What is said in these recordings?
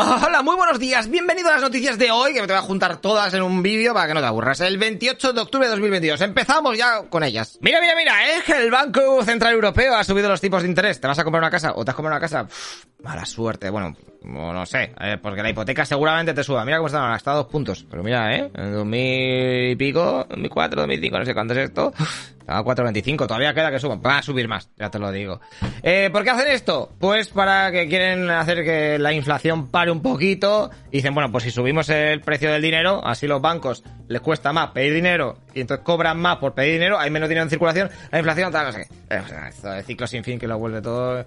Hola, muy buenos días, bienvenido a las noticias de hoy, que me te voy a juntar todas en un vídeo para que no te aburras. El 28 de octubre de 2022, empezamos ya con ellas. Mira, mira, mira, que el Banco Central Europeo ha subido los tipos de interés. ¿Te vas a comprar una casa o te has comprado una casa? mala suerte, bueno, no sé, eh, porque la hipoteca seguramente te suba. Mira cómo están ahora, está a dos puntos. Pero mira, ¿eh? En 2000 y pico, 2004, 2005, no sé cuánto es esto. A 4.25, todavía queda que suban. Va a subir más, ya te lo digo. Eh, ¿Por qué hacen esto? Pues para que quieren hacer que la inflación pare un poquito. Y dicen, bueno, pues si subimos el precio del dinero, así los bancos les cuesta más pedir dinero y entonces cobran más por pedir dinero, hay menos dinero en circulación, la inflación, tal, no sé. Eh, esto de ciclo sin fin que lo vuelve todo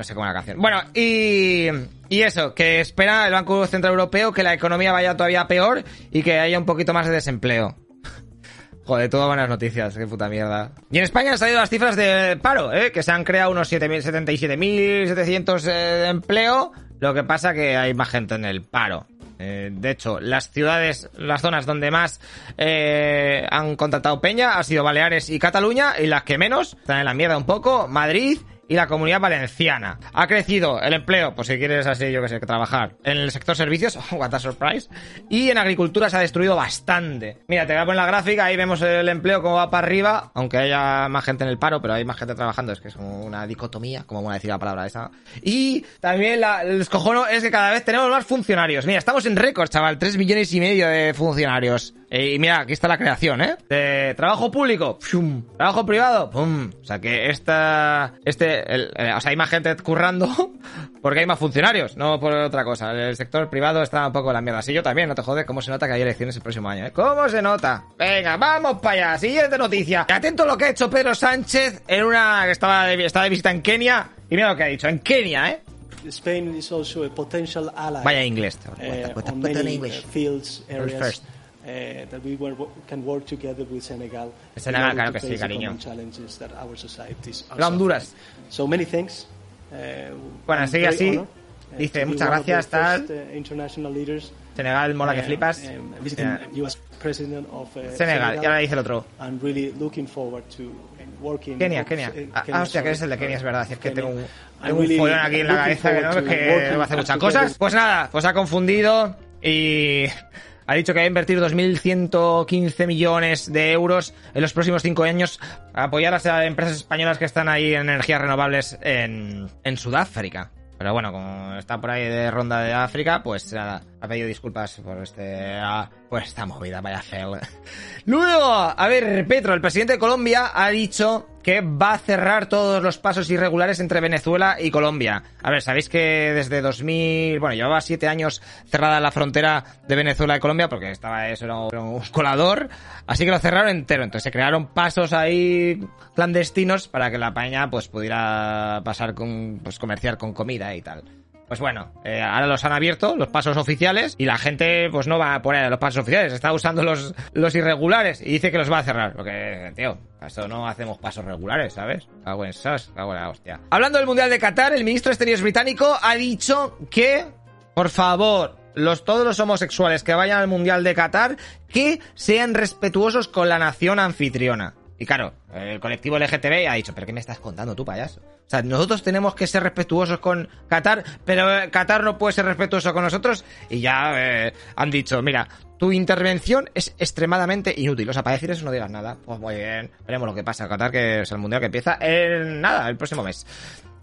no sé cómo la canción. Bueno, y, y eso, que espera el Banco Central Europeo que la economía vaya todavía peor y que haya un poquito más de desempleo. Joder, todas buenas noticias, qué puta mierda. Y en España han salido las cifras de paro, ¿eh? que se han creado unos 77.700 eh, de empleo. Lo que pasa que hay más gente en el paro. Eh, de hecho, las ciudades, las zonas donde más eh, han contratado Peña ha sido Baleares y Cataluña, y las que menos están en la mierda un poco, Madrid y la comunidad valenciana. Ha crecido el empleo, pues si quieres así, yo que sé, trabajar en el sector servicios, what a surprise, y en agricultura se ha destruido bastante. Mira, te voy a poner la gráfica, ahí vemos el empleo como va para arriba, aunque haya más gente en el paro, pero hay más gente trabajando, es que es como una dicotomía, como a decir la palabra esa. Y también la, el escojono es que cada vez tenemos más funcionarios. Mira, estamos en récord, chaval, 3 millones y medio de funcionarios. Y mira, aquí está la creación, ¿eh? De trabajo público, trabajo privado, pum. O sea que esta, este, eh, o sea, hay más gente currando porque hay más funcionarios, no por otra cosa. El sector privado está un poco en la mierda. Así yo también, no te jodes, cómo se nota que hay elecciones el próximo año, ¿eh? ¿Cómo se nota? Venga, vamos para allá. Siguiente noticia. Atento a lo que ha hecho Pedro Sánchez en una que estaba de, estaba de visita en Kenia. Y mira lo que ha dicho, en Kenia, ¿eh? Spain is also a potential ally. Vaya inglés. Uh, on many fields, areas. Uh, that we can work together with Senegal. Senegal, claro que sí, cariño. La Honduras. So many things. Uh, bueno, sigue así. Uh, Dice, muchas gracias, tal. Uh, Senegal, mola que flipas. Senegal, y ahora dice el otro. Kenia, Kenia. Ah, hostia, que es el de Kenia, es verdad. Es que tengo un, tengo un follón aquí en la cabeza que no, es que va a hacer muchas cosas. Pues nada, pues ha confundido y ha dicho que va a invertir 2.115 millones de euros en los próximos cinco años a apoyar a las empresas españolas que están ahí en energías renovables en, en Sudáfrica. Pero bueno, como está por ahí de ronda de África, pues nada, ha pedido disculpas por este, ah, por esta movida, vaya feo. Luego, a ver, Petro, el presidente de Colombia, ha dicho que va a cerrar todos los pasos irregulares entre Venezuela y Colombia. A ver, sabéis que desde 2000, bueno, llevaba siete años cerrada la frontera de Venezuela y Colombia porque estaba eso era un colador, así que lo cerraron entero. Entonces se crearon pasos ahí clandestinos para que la paña pues pudiera pasar con, pues comerciar con comida y tal. Pues bueno, eh, ahora los han abierto, los pasos oficiales, y la gente pues no va a poner los pasos oficiales, está usando los, los irregulares y dice que los va a cerrar. Porque, tío, eso no hacemos pasos regulares, ¿sabes? Cago en sas, la hostia. Hablando del Mundial de Qatar, el ministro de Exteriores británico ha dicho que, por favor, los, todos los homosexuales que vayan al Mundial de Qatar, que sean respetuosos con la nación anfitriona. Y claro, el colectivo LGTB ha dicho, pero ¿qué me estás contando tú, payaso? O sea, nosotros tenemos que ser respetuosos con Qatar, pero eh, Qatar no puede ser respetuoso con nosotros. Y ya eh, han dicho, mira, tu intervención es extremadamente inútil. O sea, para decir eso no digas nada. Pues muy bien, veremos lo que pasa. Qatar, que es el mundial que empieza en nada, el próximo mes.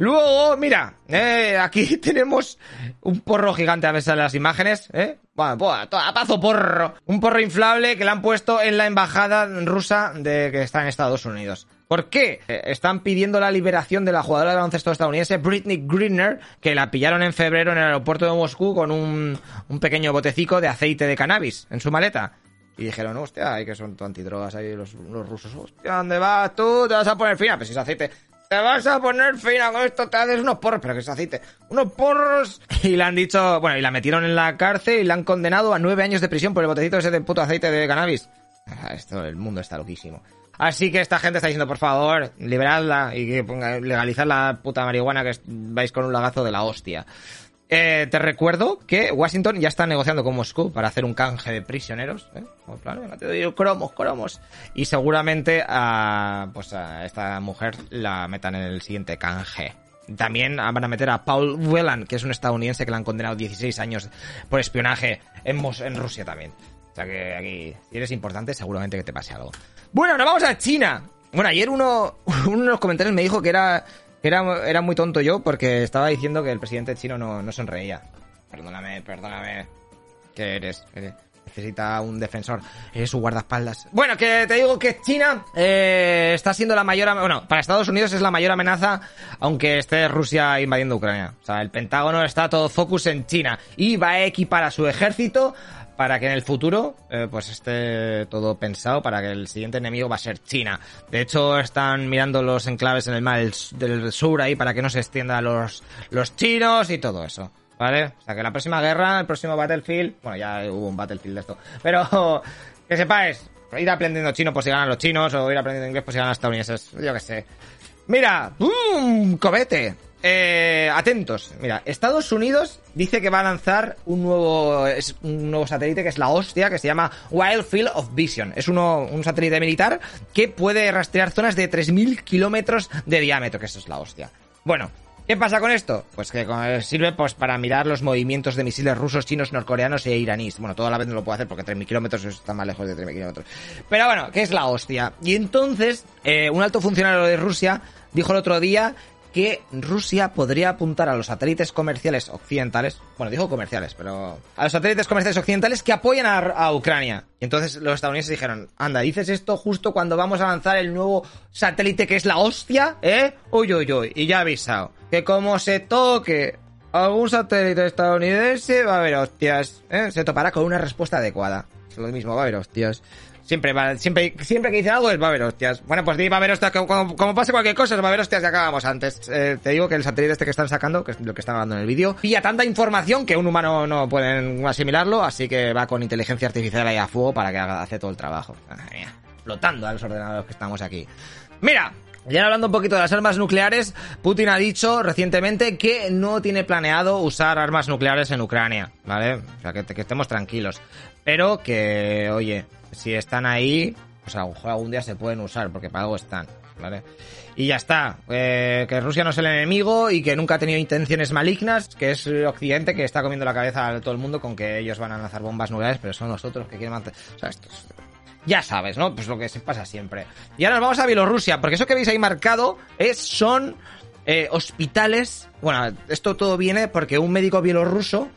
Luego, mira, eh, aquí tenemos un porro gigante a veces las imágenes, ¿eh? Bueno, pues, a pazo porro. Un porro inflable que le han puesto en la embajada rusa de que está en Estados Unidos. ¿Por qué? Eh, están pidiendo la liberación de la jugadora de baloncesto estadounidense Britney Greener, que la pillaron en febrero en el aeropuerto de Moscú con un, un pequeño botecico de aceite de cannabis en su maleta. Y dijeron, hostia, hay que son antidrogas ahí los, rusos. Hostia, ¿dónde vas tú? Te vas a poner fina. Pues si es aceite te vas a poner fina con esto, te haces unos porros, pero que es aceite, unos porros. Y le han dicho, bueno, y la metieron en la cárcel y la han condenado a nueve años de prisión por el botecito ese de puto aceite de cannabis. Ah, esto, el mundo está loquísimo. Así que esta gente está diciendo, por favor, liberadla y que ponga, legalizar la puta marihuana que vais con un lagazo de la hostia. Eh, te recuerdo que Washington ya está negociando con Moscú para hacer un canje de prisioneros. ¿eh? te doy cromos, cromos. Y seguramente a, pues a esta mujer la metan en el siguiente canje. También van a meter a Paul Whelan, que es un estadounidense que le han condenado 16 años por espionaje en, Rusia también. O sea que aquí, si eres importante, seguramente que te pase algo. Bueno, nos vamos a China. Bueno, ayer uno, uno de los comentarios me dijo que era, era, era muy tonto yo porque estaba diciendo que el presidente chino no, no sonreía. Perdóname, perdóname. ¿Qué eres? Necesita un defensor. Es su guardaespaldas. Bueno, que te digo que China eh, está siendo la mayor... Bueno, para Estados Unidos es la mayor amenaza, aunque esté Rusia invadiendo Ucrania. O sea, el Pentágono está todo focus en China y va a equipar a su ejército para que en el futuro eh, pues esté todo pensado para que el siguiente enemigo va a ser China. De hecho, están mirando los enclaves en el mar del sur ahí para que no se extienda los, los chinos y todo eso. ¿Vale? O sea que la próxima guerra, el próximo Battlefield, bueno, ya hubo un Battlefield de esto, pero que sepáis, ir aprendiendo chino por si ganan los chinos o ir aprendiendo inglés por si ganan los estadounidenses, yo qué sé. Mira, ¡um! ¡Cobete! Eh, atentos, mira, Estados Unidos dice que va a lanzar un nuevo, un nuevo satélite que es la hostia, que se llama Wild Field of Vision. Es uno, un satélite militar que puede rastrear zonas de 3.000 kilómetros de diámetro, que eso es la hostia. Bueno, ¿Qué pasa con esto? Pues que sirve pues para mirar los movimientos de misiles rusos, chinos, norcoreanos e iraníes. Bueno, toda la vez no lo puedo hacer porque 3.000 kilómetros está más lejos de 3.000 kilómetros. Pero bueno, ¿qué es la hostia? Y entonces, eh, un alto funcionario de Rusia dijo el otro día que Rusia podría apuntar a los satélites comerciales occidentales, bueno, dijo comerciales, pero a los satélites comerciales occidentales que apoyan a, Ucrania. Y entonces los estadounidenses dijeron, anda, dices esto justo cuando vamos a lanzar el nuevo satélite que es la hostia, ¿eh? Uy, uy, uy, y ya avisado, que como se toque algún satélite estadounidense, va a haber hostias, ¿eh? Se topará con una respuesta adecuada. Es lo mismo, va a haber hostias. Siempre, va, siempre, siempre que dicen algo es va a haber hostias. Bueno, pues di va a haber hostias, como, como, pase cualquier cosa, va a haber hostias y acabamos antes. Eh, te digo que el satélite este que están sacando, que es lo que están hablando en el vídeo, pilla tanta información que un humano no puede asimilarlo, así que va con inteligencia artificial ahí a fuego para que haga, hace todo el trabajo. flotando a los ordenadores que estamos aquí. Mira, ya hablando un poquito de las armas nucleares, Putin ha dicho recientemente que no tiene planeado usar armas nucleares en Ucrania, ¿vale? O sea, que estemos tranquilos. Pero que, oye, si están ahí, pues a lo mejor algún día se pueden usar, porque para algo están, ¿vale? Y ya está, eh, que Rusia no es el enemigo y que nunca ha tenido intenciones malignas, que es Occidente que está comiendo la cabeza a todo el mundo con que ellos van a lanzar bombas nucleares, pero son nosotros que quieren mantener... O sea, esto Ya sabes, ¿no? Pues lo que se pasa siempre. Y ahora nos vamos a Bielorrusia, porque eso que veis ahí marcado es, son eh, hospitales... Bueno, esto todo viene porque un médico bielorruso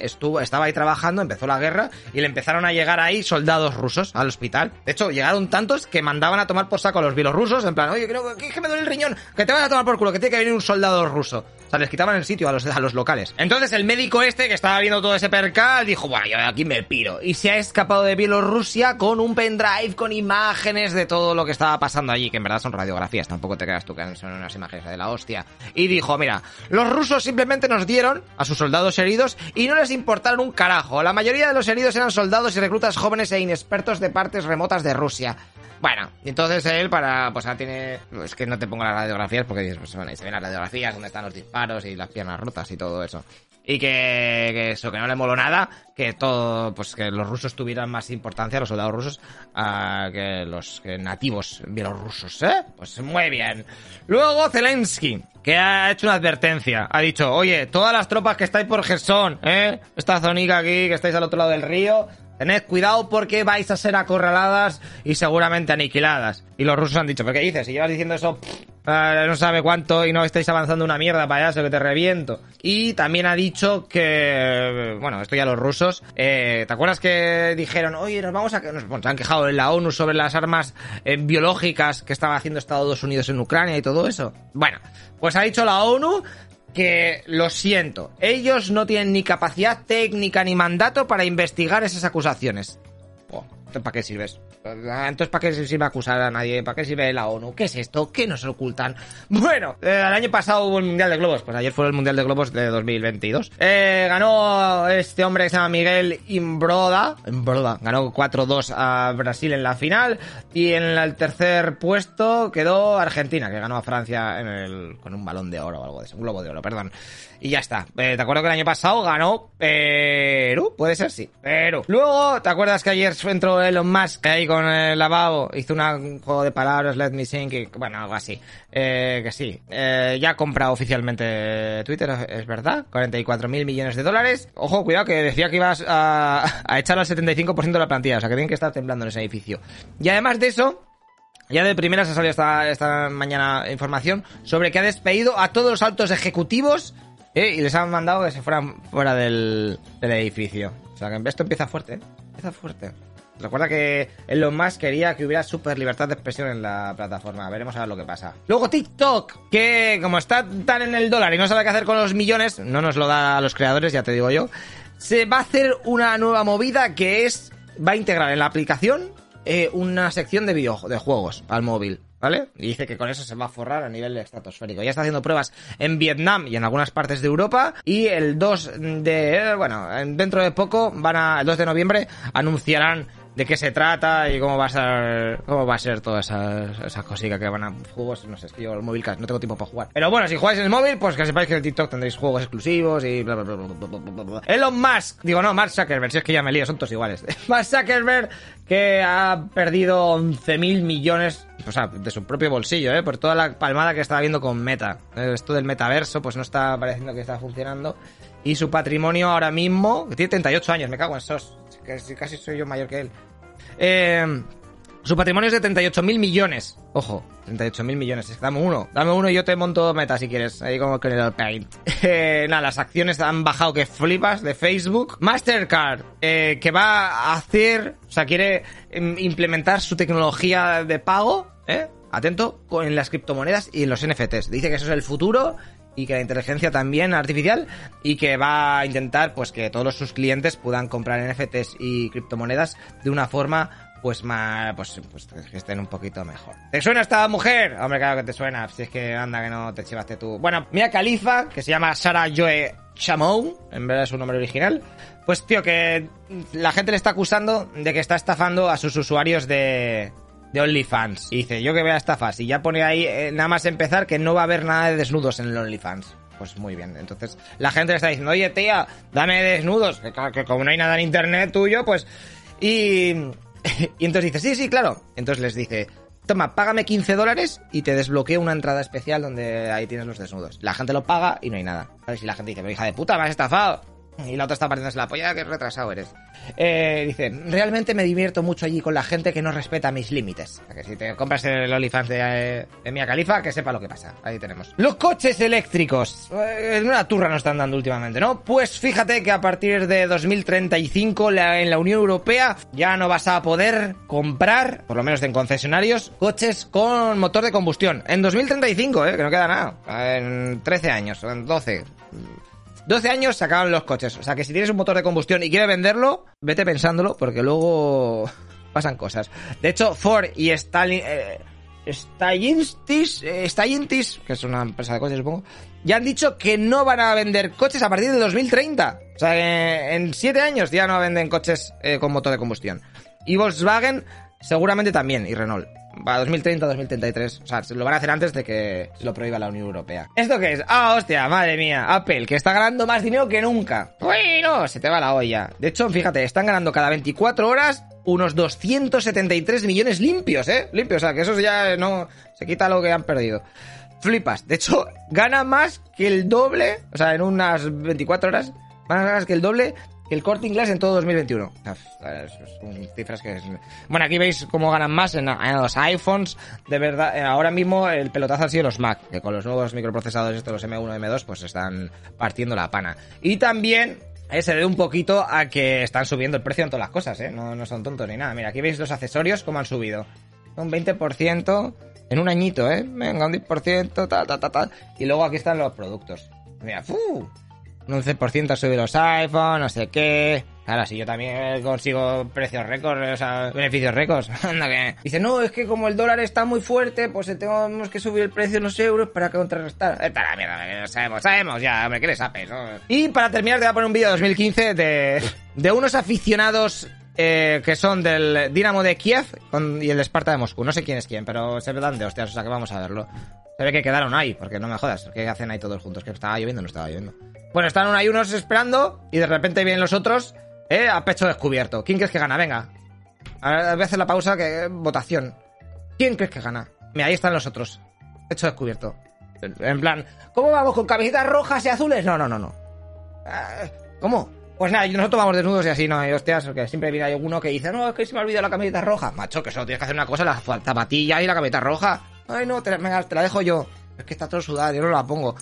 estuvo, estaba ahí trabajando, empezó la guerra y le empezaron a llegar ahí soldados rusos al hospital. De hecho, llegaron tantos que mandaban a tomar por saco a los bielorrusos, en plan, oye, creo que, me duele el riñón, que te vas a tomar por culo, que tiene que venir un soldado ruso. O sea, les quitaban el sitio a los, a los locales. Entonces el médico este que estaba viendo todo ese percal dijo, bueno, yo aquí me piro. Y se ha escapado de Bielorrusia con un pendrive con imágenes de todo lo que estaba pasando allí, que en verdad son radiografías, tampoco te creas tú que son unas imágenes de la hostia. Y dijo, mira, los rusos simplemente nos dieron a sus soldados heridos y no les importaron un carajo. La mayoría de los heridos eran soldados y reclutas jóvenes e inexpertos de partes remotas de Rusia. Bueno, entonces él para, pues ahora tiene, es que no te pongo las radiografías porque dices, pues bueno, se ven las radiografías donde están los disparos y las piernas rotas y todo eso. Y que, eso, que no le moló nada, que todo, pues que los rusos tuvieran más importancia, los soldados rusos, que los nativos bielorrusos, ¿eh? Pues muy bien. Luego Zelensky, que ha hecho una advertencia. Ha dicho, oye, todas las tropas que estáis por Gerson, ¿eh? Esta zonica aquí, que estáis al otro lado del río, Tened cuidado porque vais a ser acorraladas y seguramente aniquiladas. Y los rusos han dicho, ¿pero qué dices? Si llevas diciendo eso, eh, no sabe cuánto y no estáis avanzando una mierda para allá, que te reviento. Y también ha dicho que, bueno, esto ya los rusos, eh, ¿te acuerdas que dijeron, oye, nos vamos a... Nos, se han quejado en la ONU sobre las armas eh, biológicas que estaba haciendo Estados Unidos en Ucrania y todo eso? Bueno, pues ha dicho la ONU que lo siento, ellos no tienen ni capacidad técnica ni mandato para investigar esas acusaciones. ¿Para qué sirves? Entonces, ¿para qué sirve acusar a nadie? ¿Para qué sirve la ONU? ¿Qué es esto? ¿Qué nos ocultan? Bueno, eh, el año pasado hubo el Mundial de Globos. Pues ayer fue el Mundial de Globos de 2022. Eh, ganó este hombre que se llama Miguel Imbroda. Imbroda. Ganó 4-2 a Brasil en la final. Y en el tercer puesto quedó Argentina, que ganó a Francia en el, con un balón de oro o algo de. Un globo de oro, perdón. y ya está. Eh, ¿Te acuerdo que el año pasado ganó Perú? Puede ser, sí. Perú. Luego, ¿te acuerdas que ayer entró Elon Musk ahí con el lavabo? Hizo un juego de palabras, Let Me Sing, que, bueno, algo así. Eh, que sí. Eh, ya ha comprado oficialmente Twitter, es verdad. 44 mil millones de dólares. Ojo, cuidado, que decía que ibas a, echar al 75% de la plantilla. O sea, que tienen que estar temblando en ese edificio. Y además de eso, ya de primeras ha salido esta mañana información sobre que ha despedido a todos los altos ejecutivos eh, y les han mandado que se fueran fuera del, edificio. O sea que esto empieza fuerte, ¿eh? Empieza fuerte. Recuerda que Elon Musk quería que hubiera super libertad de expresión en la plataforma. Veremos a ver lo que pasa. Luego TikTok, que como está tan en el dólar y no sabe qué hacer con los millones, no nos lo da a los creadores, ya te digo yo. Se va a hacer una nueva movida que es va a integrar en la aplicación eh, una sección de videojuegos al móvil. ¿Vale? Y dice que con eso se va a forrar a nivel estratosférico. Ya está haciendo pruebas en Vietnam y en algunas partes de Europa. Y el 2 de, bueno, dentro de poco van a, el 2 de noviembre anunciarán de qué se trata y cómo va a ser cómo va a ser toda esa, esa cosita que van a juegos no sé es que yo el móvil no tengo tiempo para jugar pero bueno si jugáis en el móvil pues que sepáis que en TikTok tendréis juegos exclusivos y bla bla bla bla bla, Elon Musk digo no Mark Zuckerberg si es que ya me lío son todos iguales Mark Zuckerberg que ha perdido 11.000 millones o sea, de su propio bolsillo, ¿eh? Por toda la palmada que estaba viendo con Meta. Esto del metaverso, pues no está pareciendo que está funcionando. Y su patrimonio ahora mismo, que tiene 38 años, me cago en esos. Que casi soy yo mayor que él. Eh, su patrimonio es de 38.000 millones. Ojo, 38.000 millones. Dame uno. Dame uno y yo te monto meta si quieres. Ahí como con el Paint. Eh, nada, las acciones han bajado que flipas de Facebook. Mastercard, eh, que va a hacer, o sea, quiere em, implementar su tecnología de pago, ¿eh? Atento, en las criptomonedas y en los NFTs. Dice que eso es el futuro y que la inteligencia también artificial y que va a intentar pues que todos sus clientes puedan comprar NFTs y criptomonedas de una forma pues más pues, pues que estén un poquito mejor. ¿Te suena esta mujer? Hombre, claro que te suena, si es que anda que no te chivaste tú. Bueno, Mia Califa, que se llama Sara Joe Chamon, en verdad es su nombre original, pues tío que la gente le está acusando de que está estafando a sus usuarios de de OnlyFans. Y dice, yo que vea estafas. Y ya pone ahí, eh, nada más empezar, que no va a haber nada de desnudos en el OnlyFans. Pues muy bien. Entonces, la gente le está diciendo, oye, tía, dame desnudos. Que, como no hay nada en internet tuyo, pues. Y. y entonces dice, sí, sí, claro. Entonces les dice, toma, págame 15 dólares y te desbloqueo una entrada especial donde ahí tienes los desnudos. La gente lo paga y no hay nada. ver Si la gente dice, pero hija de puta, me has estafado. Y la otra está partiéndose la polla, que retrasado eres. Eh, dice, realmente me divierto mucho allí con la gente que no respeta mis límites. que si te compras el OnlyFans de, de Mia Califa, que sepa lo que pasa. Ahí tenemos. Los coches eléctricos. Eh, una turra nos están dando últimamente, ¿no? Pues fíjate que a partir de 2035 en la Unión Europea ya no vas a poder comprar, por lo menos en concesionarios, coches con motor de combustión. En 2035, ¿eh? Que no queda nada. En 13 años, en 12. 12 años se acaban los coches. O sea que si tienes un motor de combustión y quieres venderlo, vete pensándolo porque luego pasan cosas. De hecho, Ford y Stalin... Eh, eh, que es una empresa de coches supongo, ya han dicho que no van a vender coches a partir de 2030. O sea, que en 7 años ya no venden coches eh, con motor de combustión. Y Volkswagen seguramente también, y Renault para 2030, 2033. O sea, lo van a hacer antes de que lo prohíba la Unión Europea. ¿Esto qué es? Ah, hostia, madre mía. Apple, que está ganando más dinero que nunca. Bueno, se te va la olla. De hecho, fíjate, están ganando cada 24 horas unos 273 millones limpios, ¿eh? Limpios, o sea, que eso ya no... Se quita lo que han perdido. Flipas. De hecho, gana más que el doble, o sea, en unas 24 horas, más que el doble el corte inglés en todo 2021. Son cifras que... Bueno, aquí veis cómo ganan más en, los iPhones. De verdad, eh, ahora mismo el pelotazo ha sido los Mac, que con los nuevos microprocesadores, estos los M1 y M2, pues están partiendo la pana. Y también eh, se debe un poquito a que están subiendo el precio en todas las cosas, ¿eh? No, no son tontos ni nada. Mira, aquí veis los accesorios, cómo han subido. Un 20% en un añito, ¿eh? Venga, un 10%, tal, tal, tal, tal. Y luego aquí están los productos. Mira, ¡fu! Un 11% sube los iPhone, no sé qué. Claro, si yo también consigo precios récords, o sea, beneficios récords. Dice, no, es que como el dólar está muy fuerte, pues tenemos que subir el precio de los euros para contrarrestar. Esta la mierda, sabemos, sabemos ya, ¿qué les apes? Y para terminar te voy a poner un vídeo de 2015 de, de unos aficionados eh, que son del Dinamo de Kiev y el Esparta de Moscú. No sé quién es quién, pero se dan de hostias, o sea que vamos a verlo. Se ve que quedaron ahí, porque no me jodas. ¿Qué hacen ahí todos juntos? Que estaba lloviendo, no estaba lloviendo. Bueno, están ahí unos esperando y de repente vienen los otros, ¿eh? A pecho descubierto. ¿Quién crees que gana? Venga. Ahora voy a hacer la pausa, que votación. ¿Quién crees que gana? Mira, ahí están los otros. Pecho descubierto. En plan, ¿cómo vamos? ¿Con camisetas rojas y azules? No, no, no, no. Ah, ¿Cómo? Pues nada, nosotros vamos desnudos y así, no, y hostias, porque siempre viene alguno que dice, no, es que se me ha olvidado la camiseta roja. Macho, que solo tienes que hacer una cosa, la zapatilla y la camiseta roja. Ay, no, te, venga, te la dejo yo. Es que está todo sudado, yo no la pongo.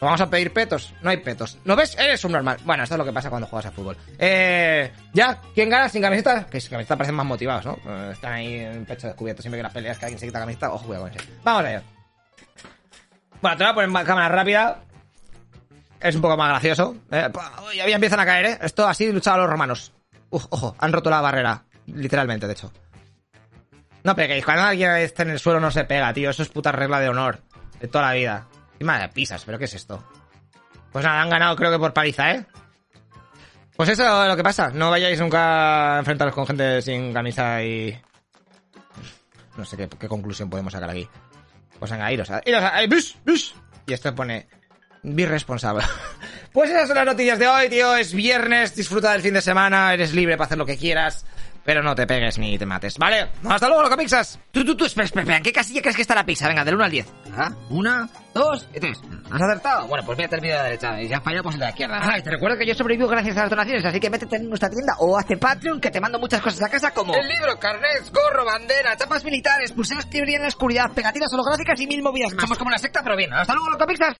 ¿Vamos a pedir petos? No hay petos. ¿No ves? Eres un normal. Bueno, esto es lo que pasa cuando juegas a fútbol. Eh, ¿Ya? ¿Quién gana sin camiseta? Que sin camiseta parecen más motivados, ¿no? Eh, están ahí en pecho descubierto. Siempre que las peleas que alguien se quita camiseta, ojo, cuidado con eso. Vamos allá. Bueno, te voy a poner cámara rápida. Es un poco más gracioso. Eh, ya empiezan a caer, ¿eh? Esto así luchaban los romanos. Uf, ojo, han roto la barrera. Literalmente, de hecho. No peguéis. Cuando alguien esté en el suelo no se pega, tío. Eso es puta regla de honor. De toda la vida. Encima de pisas, ¿pero qué es esto? Pues nada, han ganado creo que por paliza, ¿eh? Pues eso es lo que pasa. No vayáis nunca a enfrentaros con gente sin camisa y... No sé qué, conclusión podemos sacar aquí. Pues venga, iros a... Iros a... ¡Bus! ¡Bus! Y esto pone... Birresponsable. pues esas son las noticias de hoy, tío. Es viernes, disfruta del fin de semana, eres libre para hacer lo que quieras. Pero no te pegues ni te mates, ¿vale? Hasta luego, loco pixas. Tú, tú, tú, espera, espera, espera. ¿En qué casilla crees que está la pizza? Venga, del 1 al 10. ¿Ah? Una, dos y tres. ¿Has acertado? Bueno, pues voy a terminar de la derecha. Y si has fallado, pues en la izquierda. Ay, te recuerdo que yo sobrevivo gracias a las donaciones, así que métete en nuestra tienda o hazte Patreon que te mando muchas cosas a casa como... El libro, carnets, gorro, bandera, chapas militares, pulseras que brillan en la oscuridad, pegatinas holográficas y mil movidas más. Somos como una secta, pero bien. Hasta luego, loco pixas.